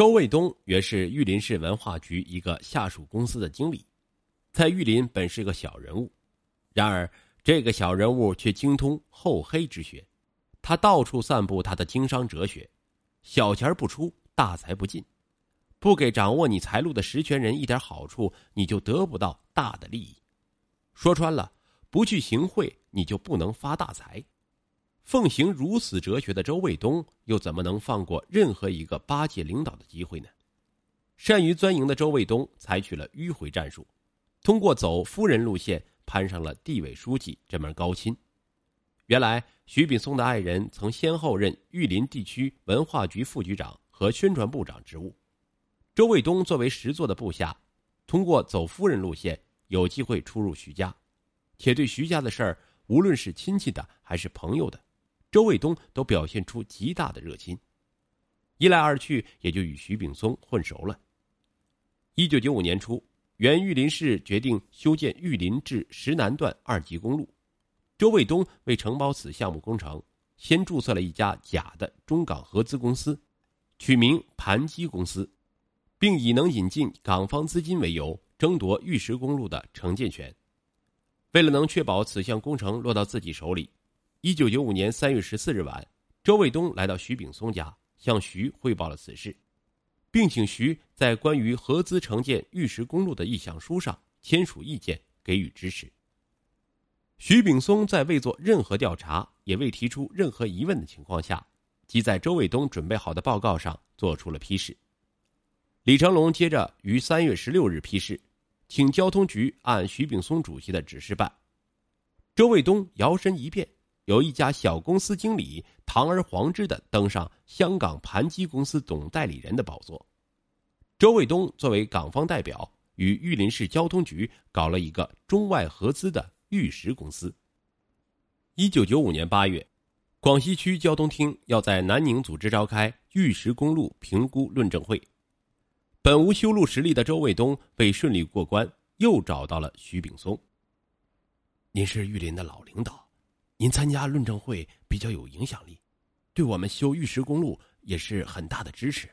周卫东原是玉林市文化局一个下属公司的经理，在玉林本是个小人物，然而这个小人物却精通厚黑之学，他到处散布他的经商哲学：小钱不出，大财不进；不给掌握你财路的实权人一点好处，你就得不到大的利益。说穿了，不去行贿，你就不能发大财。奉行如此哲学的周卫东，又怎么能放过任何一个巴结领导的机会呢？善于钻营的周卫东采取了迂回战术，通过走夫人路线攀上了地委书记这门高亲。原来，徐秉松的爱人曾先后任玉林地区文化局副局长和宣传部长职务。周卫东作为实作的部下，通过走夫人路线，有机会出入徐家，且对徐家的事儿，无论是亲戚的还是朋友的。周卫东都表现出极大的热心，一来二去也就与徐秉松混熟了。一九九五年初，原玉林市决定修建玉林至石南段二级公路，周卫东为承包此项目工程，先注册了一家假的中港合资公司，取名盘基公司，并以能引进港方资金为由，争夺玉石公路的承建权。为了能确保此项工程落到自己手里。一九九五年三月十四日晚，周卫东来到徐秉松家，向徐汇报了此事，并请徐在关于合资承建玉石公路的意向书上签署意见，给予支持。徐秉松在未做任何调查，也未提出任何疑问的情况下，即在周卫东准备好的报告上做出了批示。李成龙接着于三月十六日批示，请交通局按徐秉松主席的指示办。周卫东摇身一变。由一家小公司经理堂而皇之的登上香港盘基公司总代理人的宝座。周卫东作为港方代表，与玉林市交通局搞了一个中外合资的玉石公司。一九九五年八月，广西区交通厅要在南宁组织召开玉石公路评估论证会。本无修路实力的周卫东被顺利过关，又找到了徐炳松。您是玉林的老领导。您参加论证会比较有影响力，对我们修玉石公路也是很大的支持。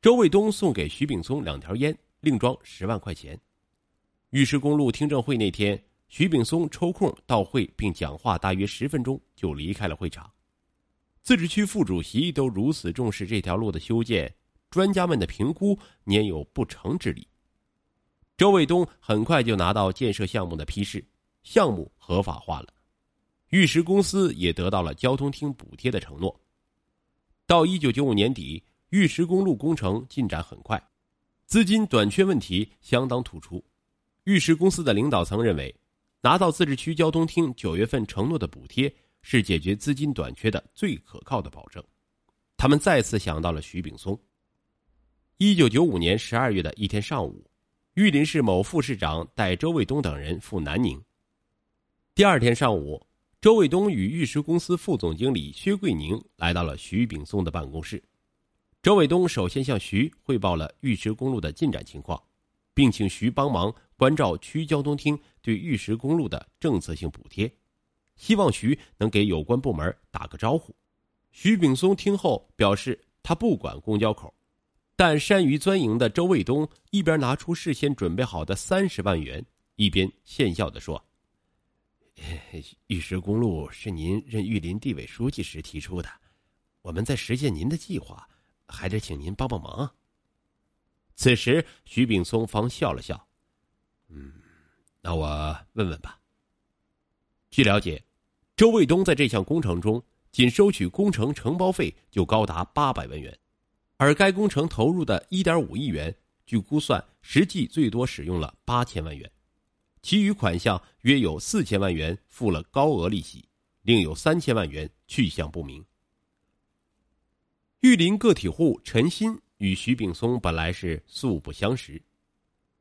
周卫东送给徐秉松两条烟，另装十万块钱。玉石公路听证会那天，徐秉松抽空到会并讲话，大约十分钟就离开了会场。自治区副主席都如此重视这条路的修建，专家们的评估焉有不成之理？周卫东很快就拿到建设项目的批示，项目合法化了。玉石公司也得到了交通厅补贴的承诺。到一九九五年底，玉石公路工程进展很快，资金短缺问题相当突出。玉石公司的领导层认为，拿到自治区交通厅九月份承诺的补贴是解决资金短缺的最可靠的保证。他们再次想到了徐秉松。一九九五年十二月的一天上午，玉林市某副市长带周卫东等人赴南宁。第二天上午。周卫东与玉石公司副总经理薛桂宁来到了徐秉松的办公室。周卫东首先向徐汇报了玉石公路的进展情况，并请徐帮忙关照区交通厅对玉石公路的政策性补贴，希望徐能给有关部门打个招呼。徐秉松听后表示，他不管公交口，但善于钻营的周卫东一边拿出事先准备好的三十万元，一边献笑的说。玉石公路是您任玉林地委书记时提出的，我们在实现您的计划，还得请您帮帮忙。此时，徐秉松方笑了笑：“嗯，那我问问吧。”据了解，周卫东在这项工程中仅收取工程承包费就高达八百万元，而该工程投入的一点五亿元，据估算，实际最多使用了八千万元。其余款项约有四千万元付了高额利息，另有三千万元去向不明。玉林个体户陈鑫与徐炳松本来是素不相识，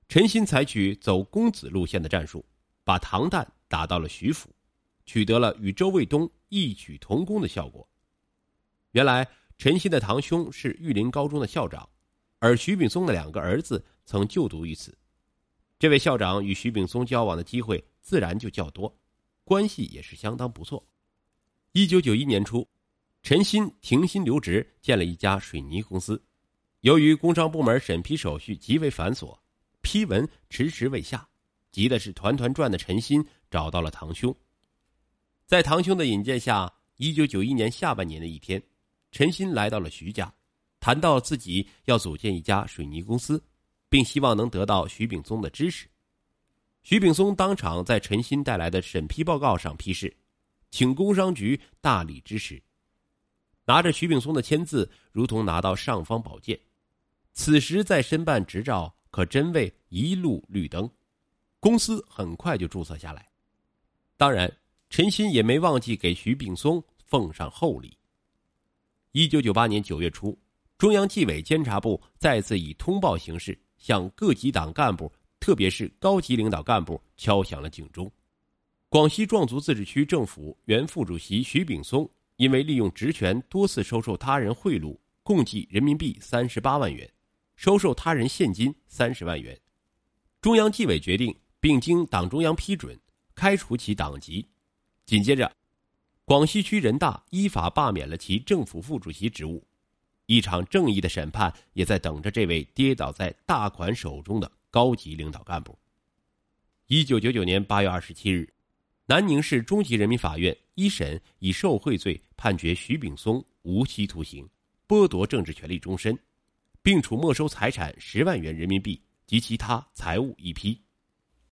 陈鑫采取走公子路线的战术，把唐旦打到了徐府，取得了与周卫东异曲同工的效果。原来陈鑫的堂兄是玉林高中的校长，而徐炳松的两个儿子曾就读于此。这位校长与徐秉松交往的机会自然就较多，关系也是相当不错。一九九一年初，陈鑫停薪留职，建了一家水泥公司，由于工商部门审批手续极为繁琐，批文迟迟未下，急的是团团转的陈鑫找到了堂兄。在堂兄的引荐下，一九九一年下半年的一天，陈鑫来到了徐家，谈到自己要组建一家水泥公司，并希望能得到徐秉松的支持。徐秉松当场在陈新带来的审批报告上批示，请工商局大力支持。拿着徐秉松的签字，如同拿到尚方宝剑。此时再申办执照，可真谓一路绿灯。公司很快就注册下来。当然，陈新也没忘记给徐秉松奉上厚礼。一九九八年九月初，中央纪委监察部再次以通报形式向各级党干部，特别是高级领导干部敲响了警钟。广西壮族自治区政府原副主席徐秉松因为利用职权多次收受他人贿赂，共计人民币三十八万元。收受他人现金三十万元，中央纪委决定，并经党中央批准，开除其党籍。紧接着，广西区人大依法罢免了其政府副主席职务。一场正义的审判也在等着这位跌倒在大款手中的高级领导干部。一九九九年八月二十七日，南宁市中级人民法院一审以受贿罪判决徐秉松无期徒刑，剥夺政治权利终身。并处没收财产十万元人民币及其他财物一批。